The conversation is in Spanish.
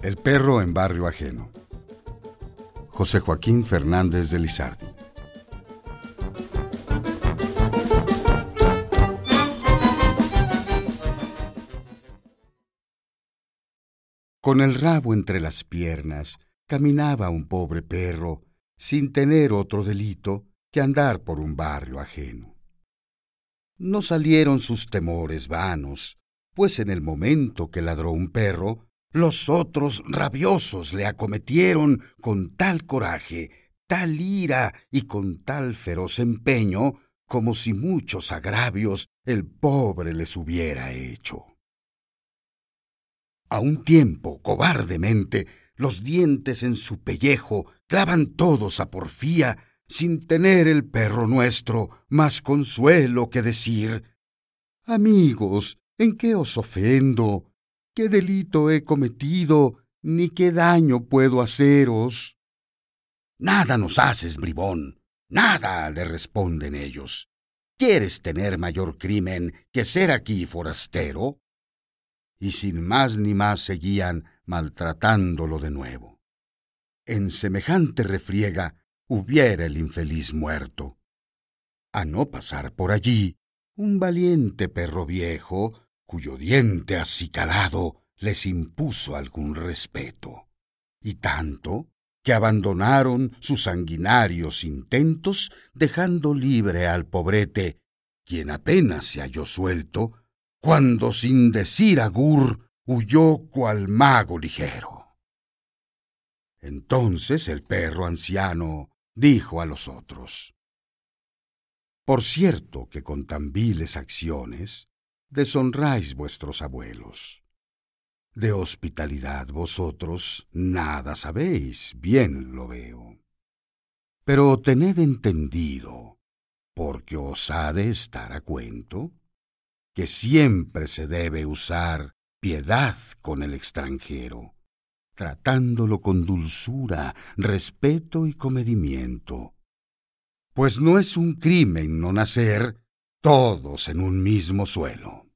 El perro en barrio ajeno. José Joaquín Fernández de Lizardi. Con el rabo entre las piernas caminaba un pobre perro, sin tener otro delito que andar por un barrio ajeno. No salieron sus temores vanos, pues en el momento que ladró un perro, los otros rabiosos le acometieron con tal coraje, tal ira y con tal feroz empeño, como si muchos agravios el pobre les hubiera hecho. A un tiempo, cobardemente, los dientes en su pellejo clavan todos a porfía, sin tener el perro nuestro más consuelo que decir Amigos, ¿en qué os ofendo? ¿Qué delito he cometido, ni qué daño puedo haceros? Nada nos haces, bribón, nada, le responden ellos. ¿Quieres tener mayor crimen que ser aquí forastero? y sin más ni más seguían maltratándolo de nuevo. En semejante refriega hubiera el infeliz muerto. A no pasar por allí, un valiente perro viejo, cuyo diente acicalado les impuso algún respeto, y tanto que abandonaron sus sanguinarios intentos, dejando libre al pobrete, quien apenas se halló suelto, cuando sin decir agur huyó cual mago ligero. Entonces el perro anciano dijo a los otros, Por cierto que con tan viles acciones deshonráis vuestros abuelos. De hospitalidad vosotros nada sabéis, bien lo veo. Pero tened entendido, porque os ha de estar a cuento, que siempre se debe usar piedad con el extranjero, tratándolo con dulzura, respeto y comedimiento. Pues no es un crimen no nacer todos en un mismo suelo.